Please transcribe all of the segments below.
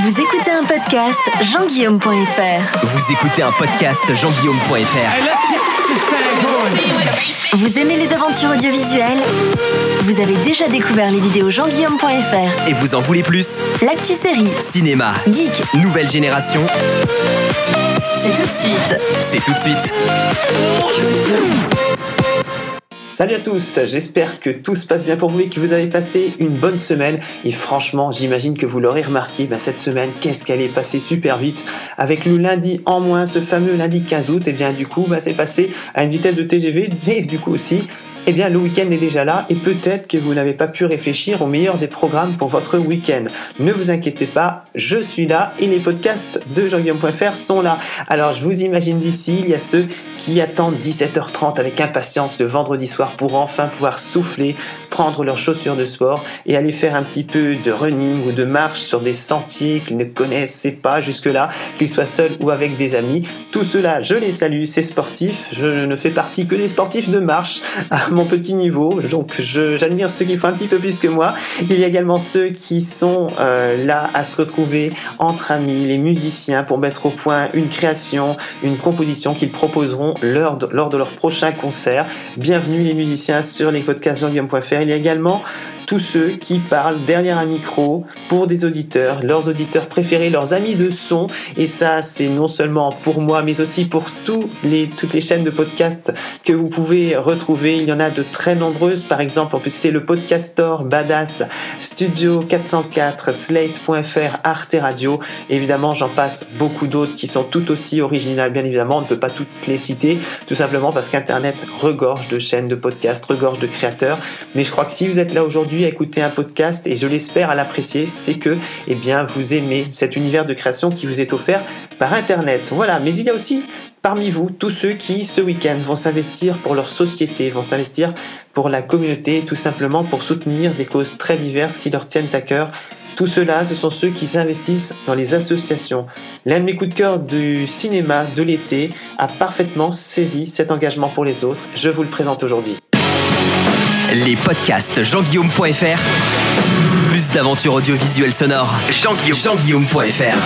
Vous écoutez un podcast jean-guillaume.fr. Vous écoutez un podcast jean-guillaume.fr. Vous aimez les aventures audiovisuelles? Vous avez déjà découvert les vidéos jean-guillaume.fr. Et vous en voulez plus? L'actu série, Cinéma, geek, nouvelle génération, c'est tout de suite. c'est tout de suite. Salut à tous, j'espère que tout se passe bien pour vous et que vous avez passé une bonne semaine. Et franchement, j'imagine que vous l'aurez remarqué, bah, cette semaine, qu'est-ce qu'elle est passée super vite. Avec le lundi en moins, ce fameux lundi 15 août, et bien du coup, bah, c'est passé à une vitesse de TGV, et du coup aussi, eh bien, le week-end est déjà là et peut-être que vous n'avez pas pu réfléchir au meilleur des programmes pour votre week-end. Ne vous inquiétez pas, je suis là et les podcasts de jean-guillaume.fr sont là. Alors, je vous imagine d'ici, il y a ceux qui attendent 17h30 avec impatience le vendredi soir pour enfin pouvoir souffler, prendre leurs chaussures de sport et aller faire un petit peu de running ou de marche sur des sentiers qu'ils ne connaissaient pas jusque-là, qu'ils soient seuls ou avec des amis. Tout cela, je les salue, c'est sportif. Je ne fais partie que des sportifs de marche à mon petit niveau, donc j'admire ceux qui font un petit peu plus que moi. Il y a également ceux qui sont euh, là à se retrouver entre amis, les musiciens, pour mettre au point une création, une composition qu'ils proposeront lors de, lors de leur prochain concert. Bienvenue les musiciens sur les podcasts jean-guillaume.fr. Il y a également tous ceux qui parlent derrière un micro pour des auditeurs, leurs auditeurs préférés, leurs amis de son. Et ça, c'est non seulement pour moi, mais aussi pour tous les, toutes les chaînes de podcasts que vous pouvez retrouver. Il y en a de très nombreuses. Par exemple, on peut citer le Podcastor, Badass, Studio 404, Slate.fr, Arte Radio. Évidemment, j'en passe beaucoup d'autres qui sont tout aussi originales. Bien évidemment, on ne peut pas toutes les citer, tout simplement parce qu'Internet regorge de chaînes de podcasts, regorge de créateurs. Mais je crois que si vous êtes là aujourd'hui à écouter un podcast, et je l'espère à l'apprécier, c'est que eh bien, vous aimez cet univers de création qui vous est offert par Internet. Voilà, mais il y a aussi parmi vous tous ceux qui, ce week-end, vont s'investir pour leur société, vont s'investir pour la communauté, tout simplement pour soutenir des causes très diverses qui leur tiennent à cœur. Tout cela, ce sont ceux qui s'investissent dans les associations. L'un de mes coups de cœur du cinéma de l'été a parfaitement saisi cet engagement pour les autres. Je vous le présente aujourd'hui. Les podcasts jean-guillaume.fr. Plus d'aventures audiovisuelles sonores. Jean-guillaume. Jean-guillaume.fr.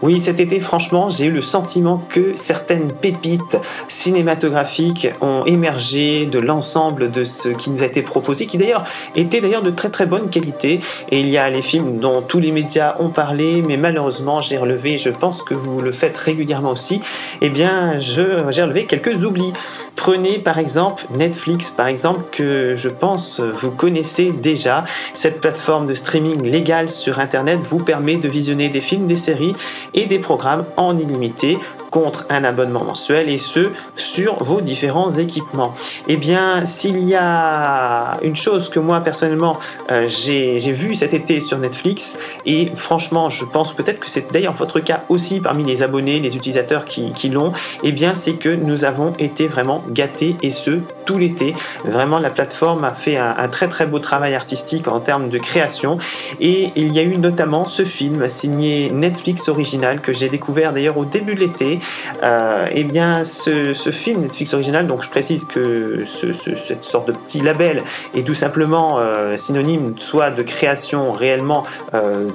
Oui, cet été, franchement, j'ai eu le sentiment que certaines pépites cinématographiques ont émergé de l'ensemble de ce qui nous a été proposé, qui d'ailleurs était d'ailleurs de très très bonne qualité. Et il y a les films dont tous les médias ont parlé, mais malheureusement, j'ai relevé, et je pense que vous le faites régulièrement aussi, eh bien, je- j'ai relevé quelques oublis. Prenez par exemple Netflix, par exemple, que je pense vous connaissez déjà. Cette plateforme de streaming légale sur Internet vous permet de visionner des films, des séries et des programmes en illimité contre un abonnement mensuel et ce sur vos différents équipements. Eh bien, s'il y a une chose que moi personnellement euh, j'ai vu cet été sur Netflix et franchement je pense peut-être que c'est d'ailleurs votre cas aussi parmi les abonnés, les utilisateurs qui, qui l'ont, eh bien c'est que nous avons été vraiment gâtés et ce tout l'été. Vraiment la plateforme a fait un, un très très beau travail artistique en termes de création et il y a eu notamment ce film signé Netflix original que j'ai découvert d'ailleurs au début de l'été. Euh, eh bien, ce, ce film Netflix original, donc je précise que ce- ce- cette sorte de petit label est tout simplement euh, synonyme soit de création réellement euh,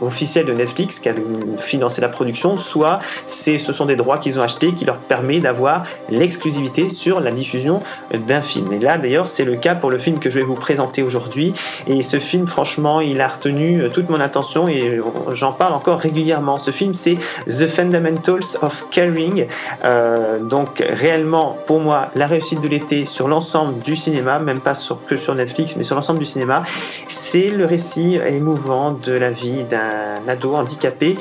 officielle de Netflix qui a financé la production, soit ce sont des droits qu'ils ont achetés qui leur permet d'avoir l'exclusivité sur la diffusion d'un film. Et là, d'ailleurs, c'est le cas pour le film que je vais vous présenter aujourd'hui. Et ce film, franchement, il a retenu euh, toute mon attention et euh, j'en parle encore régulièrement. Ce film, c'est The Fundamentals of Caring. Euh, donc, réellement, pour moi, la réussite de l'été sur l'ensemble du cinéma, même pas sur, que sur Netflix, mais sur l'ensemble du cinéma, c'est le récit émouvant de la vie d'un ado handicapé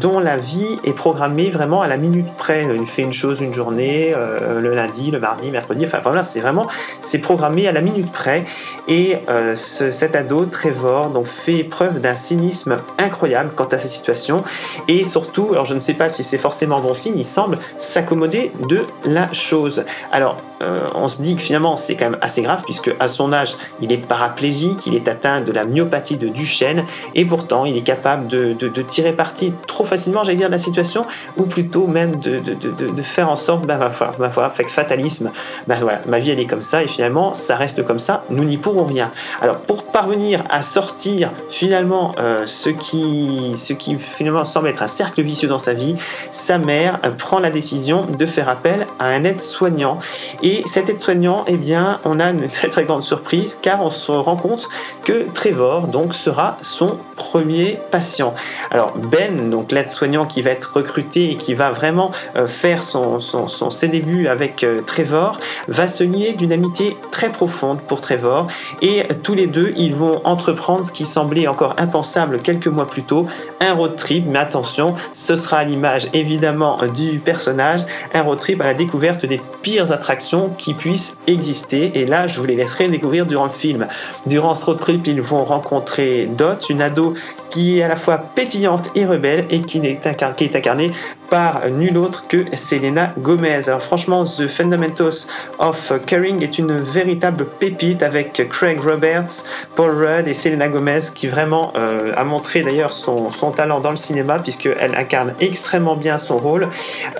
dont la vie est programmée vraiment à la minute près. Il fait une chose une journée, le lundi, le mardi, mercredi, enfin voilà, c'est vraiment, c'est programmé à la minute près. Et euh, ce- cet ado, Trevor, donc fait preuve d'un cynisme incroyable quant à sa situation. Et surtout, alors je ne sais pas si c'est forcément bon signe, il semble s'accommoder de la chose. Alors, euh, on se dit que finalement c'est quand même assez grave puisque à son âge, il est paraplégique, il est atteint de la myopathie de Duchenne et pourtant il est capable de, tirer parti trop facilement, j'allais dire, de la situation ou plutôt même de, faire en sorte, ben, ben voilà, avec fatalisme, ben voilà, ma vie elle est comme ça et finalement ça reste comme ça, nous n'y pourrons rien. Alors pour parvenir à sortir finalement euh, ce, qui, ce qui finalement semble être un cercle vicieux dans sa vie, sa mère prend la décision de faire appel à un aide-soignant et cet aide-soignant, eh bien, on a une très très grande surprise car on se rend compte que Trevor donc sera son premier patient. Alors Ben, donc l'aide-soignant qui va être recruté et qui va vraiment euh, faire son, son, ses débuts avec euh, Trevor, va se lier d'une amitié très profonde pour Trevor et tous les deux ils vont entreprendre ce qui semblait encore impensable quelques mois plus tôt, un road trip, mais attention, ce sera à l'image évidemment du personnage, un road trip à la découverte des pires attractions qui puissent exister et là je vous les laisserai découvrir durant le film. Durant ce road trip ils vont rencontrer Dot, une ado qui est à la fois pétillante et rebelle et qui est, incarnée par nul autre que Selena Gomez. Alors franchement, The Fundamentals of Caring est une véritable pépite avec Craig Roberts, Paul Rudd et Selena Gomez qui vraiment euh, a montré d'ailleurs son, talent dans le cinéma puisqu'elle incarne extrêmement bien son rôle.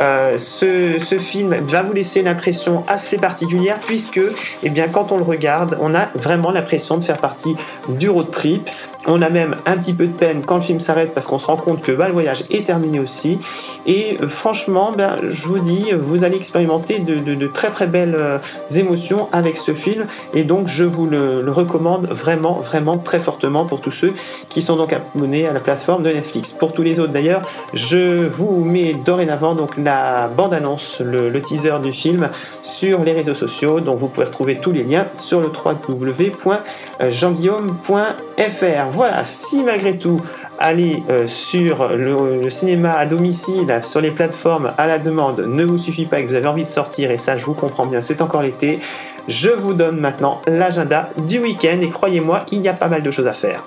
Euh, ce, film va vous laisser l'impression assez particulière puisque eh bien, quand on le regarde, on a vraiment l'impression de faire partie du road trip. On a même un petit peu de peine quand le film s'arrête parce qu'on se rend compte que bah, le voyage est terminé aussi. Et euh, franchement, ben, je vous dis, vous allez expérimenter de, très très belles euh, émotions avec ce film. Et donc, je vous le, recommande vraiment, vraiment très fortement pour tous ceux qui sont donc abonnés à la plateforme de Netflix. Pour tous les autres d'ailleurs, je vous mets dorénavant donc la bande-annonce, le, le teaser du film sur les réseaux sociaux. Donc, vous pouvez retrouver tous les liens sur le www.jeanguillaume.fr. Voilà, si malgré tout, aller euh, sur le, cinéma à domicile, sur les plateformes à la demande, ne vous suffit pas et que vous avez envie de sortir, et ça je vous comprends bien, c'est encore l'été, je vous donne maintenant l'agenda du week-end et croyez-moi, il y a pas mal de choses à faire.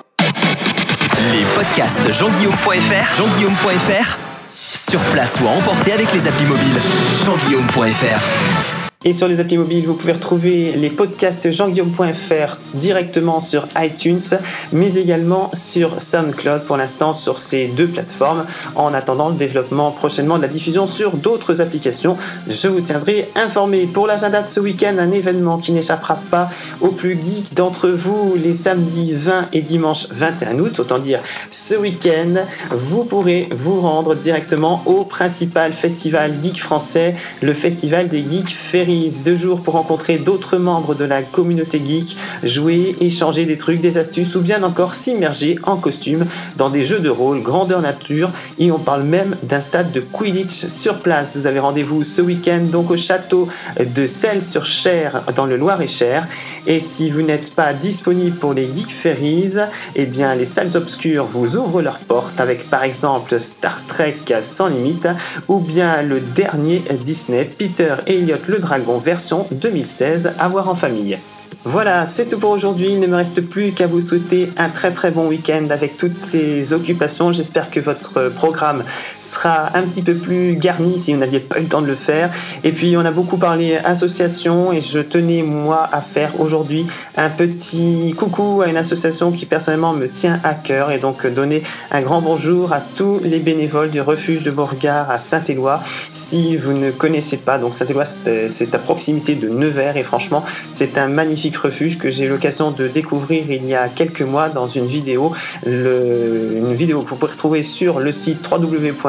Les podcasts jeanguillaume.fr, jeanguillaume.fr, sur place ou à emporter avec les applis mobiles, jeanguillaume.fr. Et sur les applis mobiles, vous pouvez retrouver les podcasts jeanguillaume.fr directement sur iTunes, mais également sur SoundCloud pour l'instant sur ces deux plateformes, en attendant le développement prochainement de la diffusion sur d'autres applications. Je vous tiendrai informé. Pour l'agenda de ce week-end, un événement qui n'échappera pas aux plus geeks d'entre vous les samedis 20 et dimanche 21 août, autant dire ce week-end, vous pourrez vous rendre directement au principal festival geek français, le Festival des Geeks Ferry deux jours pour rencontrer d'autres membres de la communauté geek, jouer, échanger des trucs, des astuces ou bien encore s'immerger en costume dans des jeux de rôle grandeur nature et on parle même d'un stade de Quidditch sur place. Vous avez rendez-vous ce week-end donc au château de Celles-sur-Cher dans le Loir-et-Cher et si vous n'êtes pas disponible pour les Geek Ferries, eh bien les salles obscures vous ouvrent leurs portes avec par exemple Star Trek sans limite ou bien le dernier Disney Peter et Elliot le Dragon version 2016 à voir en famille. Voilà, c'est tout pour aujourd'hui. Il ne me reste plus qu'à vous souhaiter un très très bon week-end avec toutes ces occupations. J'espère que votre programme sera un petit peu plus garni si vous n'aviez pas eu le temps de le faire. Et puis on a beaucoup parlé association et je tenais moi à faire aujourd'hui un petit coucou à une association qui personnellement me tient à cœur et donc donner un grand bonjour à tous les bénévoles du refuge de Beauregard à Saint-Éloi. Si vous ne connaissez pas, donc Saint-Éloi c'est à proximité de Nevers et franchement c'est un magnifique refuge que j'ai eu l'occasion de découvrir il y a quelques mois dans une vidéo. une vidéo que vous pouvez retrouver sur le site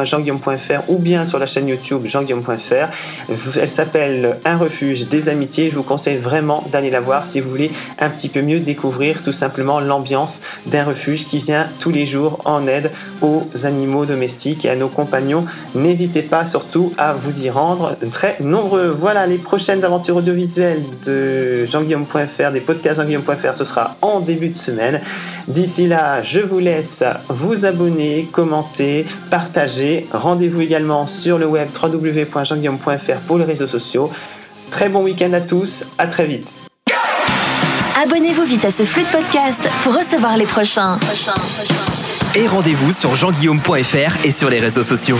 www.jeanguillaume.fr ou bien sur la chaîne YouTube jeanguillaume.fr. Elle s'appelle Un refuge des amitiés. Je vous conseille vraiment d'aller la voir si vous voulez un petit peu mieux découvrir tout simplement l'ambiance d'un refuge qui vient tous les jours en aide aux animaux domestiques et à nos compagnons. N'hésitez pas surtout à vous y rendre très nombreux. Voilà les prochaines aventures audiovisuelles de jeanguillaume.fr des podcasts jean ce sera en début de semaine. D'ici là, je vous laisse vous abonner, commenter, partager. Rendez-vous également sur le web www.jeanguillaume.fr pour les réseaux sociaux. Très bon week-end à tous, à très vite. Abonnez-vous vite à ce flux de podcast pour recevoir les prochains. Et rendez-vous sur jeanguillaume.fr et sur les réseaux sociaux.